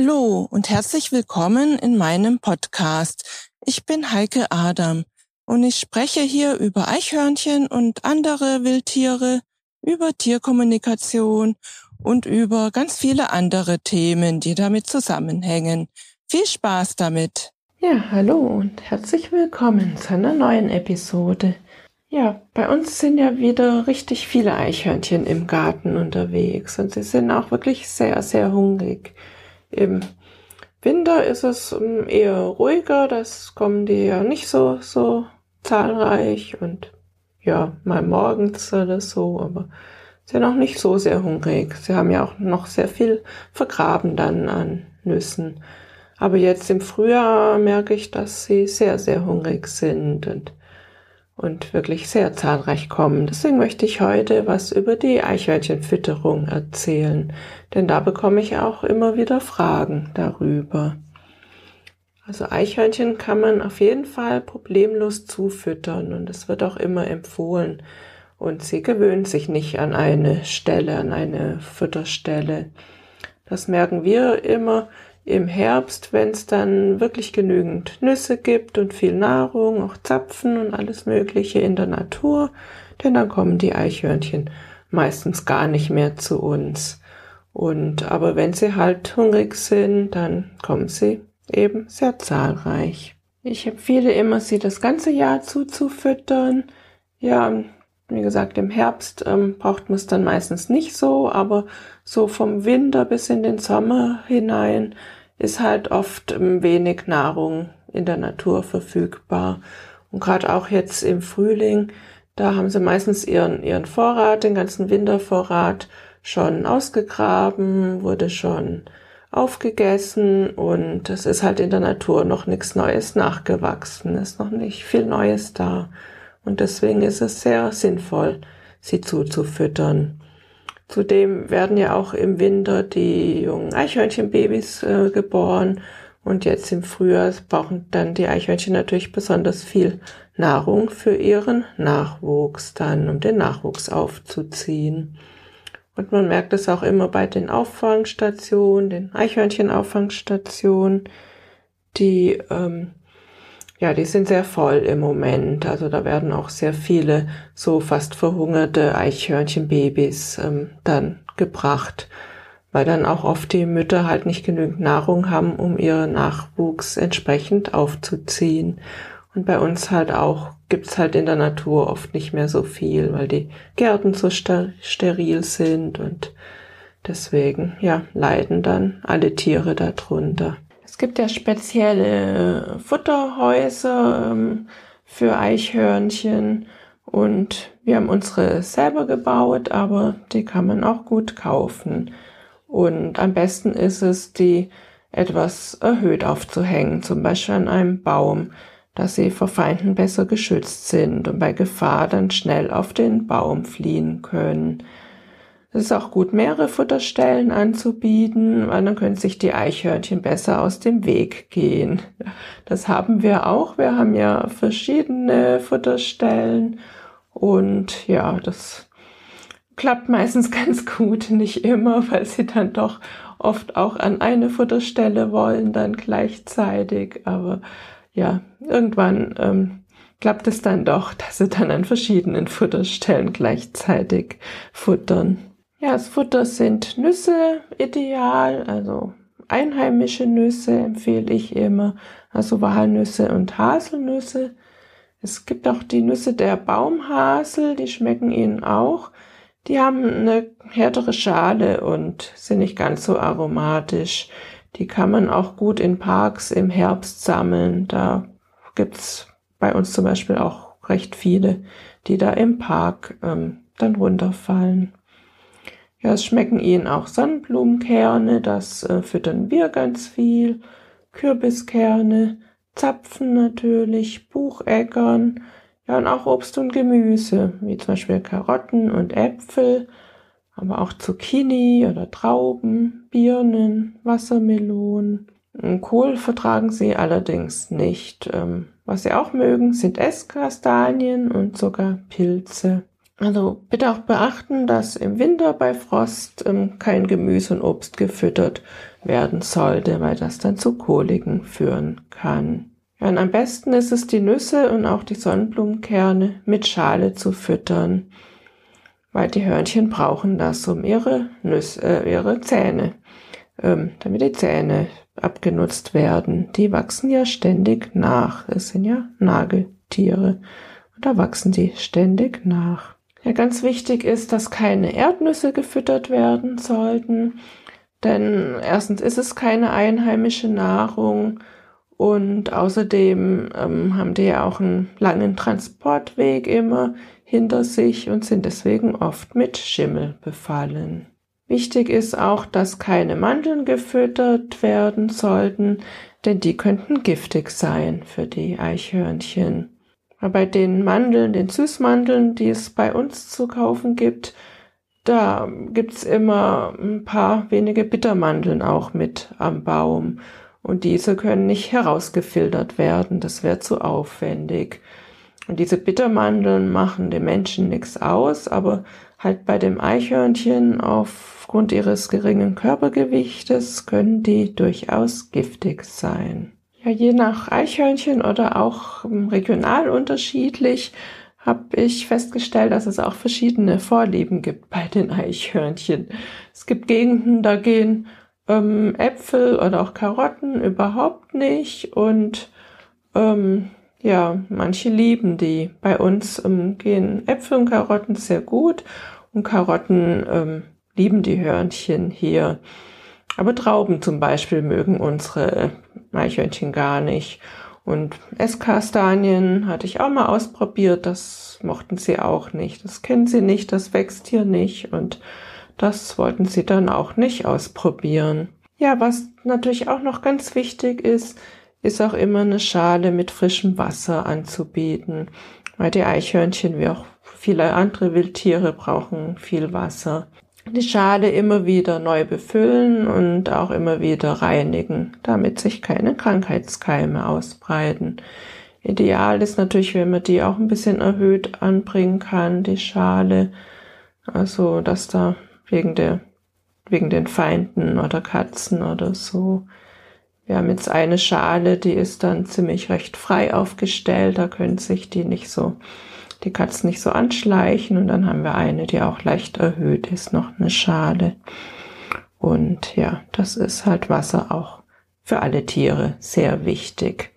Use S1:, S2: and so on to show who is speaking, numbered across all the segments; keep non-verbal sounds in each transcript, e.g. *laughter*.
S1: Hallo und herzlich willkommen in meinem Podcast. Ich bin Heike Adam und ich spreche hier über Eichhörnchen und andere Wildtiere, über Tierkommunikation und über ganz viele andere Themen, die damit zusammenhängen. Viel Spaß damit!
S2: Ja, hallo und herzlich willkommen zu einer neuen Episode. Ja, bei uns sind ja wieder richtig viele Eichhörnchen im Garten unterwegs und sie sind auch wirklich sehr, sehr hungrig. Im Winter ist es ähm, eher ruhiger, das kommen die ja nicht so, so zahlreich und ja, mal morgens oder so, aber sind auch nicht so sehr hungrig. Sie haben ja auch noch sehr viel vergraben dann an Nüssen. Aber jetzt im Frühjahr merke ich, dass sie sehr, sehr hungrig sind und, und wirklich sehr zahlreich kommen. Deswegen möchte ich heute was über die Eichhörnchenfütterung erzählen, denn da bekomme ich auch immer wieder Fragen darüber. Also Eichhörnchen kann man auf jeden Fall problemlos zufüttern und es wird auch immer empfohlen. Und sie gewöhnen sich nicht an eine Stelle, an eine Futterstelle. Das merken wir immer im Herbst, wenn es dann wirklich genügend Nüsse gibt und viel Nahrung, auch Zapfen und alles Mögliche in der Natur, denn dann kommen die Eichhörnchen meistens gar nicht mehr zu uns. Und aber wenn sie halt hungrig sind, dann kommen sie eben sehr zahlreich. Ich empfehle immer, sie das ganze Jahr zuzufüttern. Ja, wie gesagt, im Herbst ähm, braucht man es dann meistens nicht so, aber so vom Winter bis in den Sommer hinein ist halt oft ähm, wenig Nahrung in der Natur verfügbar. Und gerade auch jetzt im Frühling, da haben sie meistens ihren, ihren Vorrat, den ganzen Wintervorrat schon ausgegraben, wurde schon aufgegessen und es ist halt in der Natur noch nichts Neues nachgewachsen, ist noch nicht viel Neues da. Und deswegen ist es sehr sinnvoll, sie zuzufüttern. Zudem werden ja auch im Winter die jungen Eichhörnchenbabys äh, geboren und jetzt im Frühjahr brauchen dann die Eichhörnchen natürlich besonders viel Nahrung für ihren Nachwuchs dann, um den Nachwuchs aufzuziehen. Und man merkt es auch immer bei den Auffangstationen, den Eichhörnchenauffangsstationen, die, ähm, ja, die sind sehr voll im Moment. Also da werden auch sehr viele so fast verhungerte Eichhörnchenbabys ähm, dann gebracht, weil dann auch oft die Mütter halt nicht genügend Nahrung haben, um ihren Nachwuchs entsprechend aufzuziehen. Und bei uns halt auch gibt's halt in der Natur oft nicht mehr so viel, weil die Gärten so ster steril sind und deswegen, ja, leiden dann alle Tiere darunter. Es gibt ja spezielle Futterhäuser ähm, für Eichhörnchen und wir haben unsere selber gebaut, aber die kann man auch gut kaufen. Und am besten ist es, die etwas erhöht aufzuhängen, zum Beispiel an einem Baum dass sie vor Feinden besser geschützt sind und bei Gefahr dann schnell auf den Baum fliehen können. Es ist auch gut, mehrere Futterstellen anzubieten, weil dann können sich die Eichhörnchen besser aus dem Weg gehen. Das haben wir auch. Wir haben ja verschiedene Futterstellen und ja, das klappt meistens *laughs* ganz gut, nicht immer, weil sie dann doch oft auch an eine Futterstelle wollen, dann gleichzeitig. Aber ja, irgendwann ähm, klappt es dann doch, dass sie dann an verschiedenen Futterstellen gleichzeitig futtern. Ja, das Futter sind Nüsse ideal, also einheimische Nüsse empfehle ich immer, also Walnüsse und Haselnüsse. Es gibt auch die Nüsse der Baumhasel, die schmecken ihnen auch. Die haben eine härtere Schale und sind nicht ganz so aromatisch. Die kann man auch gut in Parks im Herbst sammeln. Da gibt's bei uns zum Beispiel auch recht viele, die da im Park ähm, dann runterfallen. Ja, es schmecken ihnen auch Sonnenblumenkerne, das äh, füttern wir ganz viel. Kürbiskerne, Zapfen natürlich, Bucheckern, ja und auch Obst und Gemüse, wie zum Beispiel Karotten und Äpfel aber auch Zucchini oder Trauben, Birnen, Wassermelonen. Kohl vertragen sie allerdings nicht. Ähm, was sie auch mögen, sind Esskastanien und sogar Pilze. Also bitte auch beachten, dass im Winter bei Frost ähm, kein Gemüse und Obst gefüttert werden sollte, weil das dann zu Koliken führen kann. Ja, und am besten ist es, die Nüsse und auch die Sonnenblumenkerne mit Schale zu füttern, weil die Hörnchen brauchen das, um ihre, Nüsse, äh, ihre Zähne, ähm, damit die Zähne abgenutzt werden. Die wachsen ja ständig nach. Es sind ja Nageltiere. Und da wachsen die ständig nach. Ja, ganz wichtig ist, dass keine Erdnüsse gefüttert werden sollten. Denn erstens ist es keine einheimische Nahrung und außerdem ähm, haben die ja auch einen langen Transportweg immer hinter sich und sind deswegen oft mit Schimmel befallen. Wichtig ist auch, dass keine Mandeln gefüttert werden sollten, denn die könnten giftig sein für die Eichhörnchen. Bei den Mandeln, den Süßmandeln, die es bei uns zu kaufen gibt, da gibt's immer ein paar wenige Bittermandeln auch mit am Baum. Und diese können nicht herausgefiltert werden. Das wäre zu aufwendig. Und diese Bittermandeln machen dem Menschen nichts aus, aber halt bei dem Eichhörnchen aufgrund ihres geringen Körpergewichtes können die durchaus giftig sein. Je nach Eichhörnchen oder auch regional unterschiedlich habe ich festgestellt, dass es auch verschiedene Vorlieben gibt bei den Eichhörnchen. Es gibt Gegenden, da gehen ähm, Äpfel oder auch Karotten überhaupt nicht und ähm, ja, manche lieben die. Bei uns ähm, gehen Äpfel und Karotten sehr gut und Karotten ähm, lieben die Hörnchen hier. Aber Trauben zum Beispiel mögen unsere Eichhörnchen gar nicht. Und Esskastanien hatte ich auch mal ausprobiert, das mochten sie auch nicht. Das kennen sie nicht, das wächst hier nicht und das wollten sie dann auch nicht ausprobieren. Ja, was natürlich auch noch ganz wichtig ist, ist auch immer eine Schale mit frischem Wasser anzubieten, weil die Eichhörnchen wie auch viele andere Wildtiere brauchen viel Wasser die Schale immer wieder neu befüllen und auch immer wieder reinigen, damit sich keine Krankheitskeime ausbreiten. Ideal ist natürlich, wenn man die auch ein bisschen erhöht anbringen kann, die Schale, also dass da wegen der wegen den Feinden oder Katzen oder so. Wir haben jetzt eine Schale, die ist dann ziemlich recht frei aufgestellt, da können sich die nicht so die Katzen nicht so anschleichen. Und dann haben wir eine, die auch leicht erhöht ist, noch eine Schale. Und ja, das ist halt Wasser auch für alle Tiere sehr wichtig.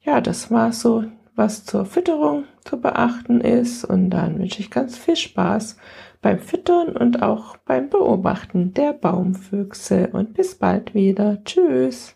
S2: Ja, das war so, was zur Fütterung zu beachten ist. Und dann wünsche ich ganz viel Spaß beim Füttern und auch beim Beobachten der Baumfüchse. Und bis bald wieder. Tschüss.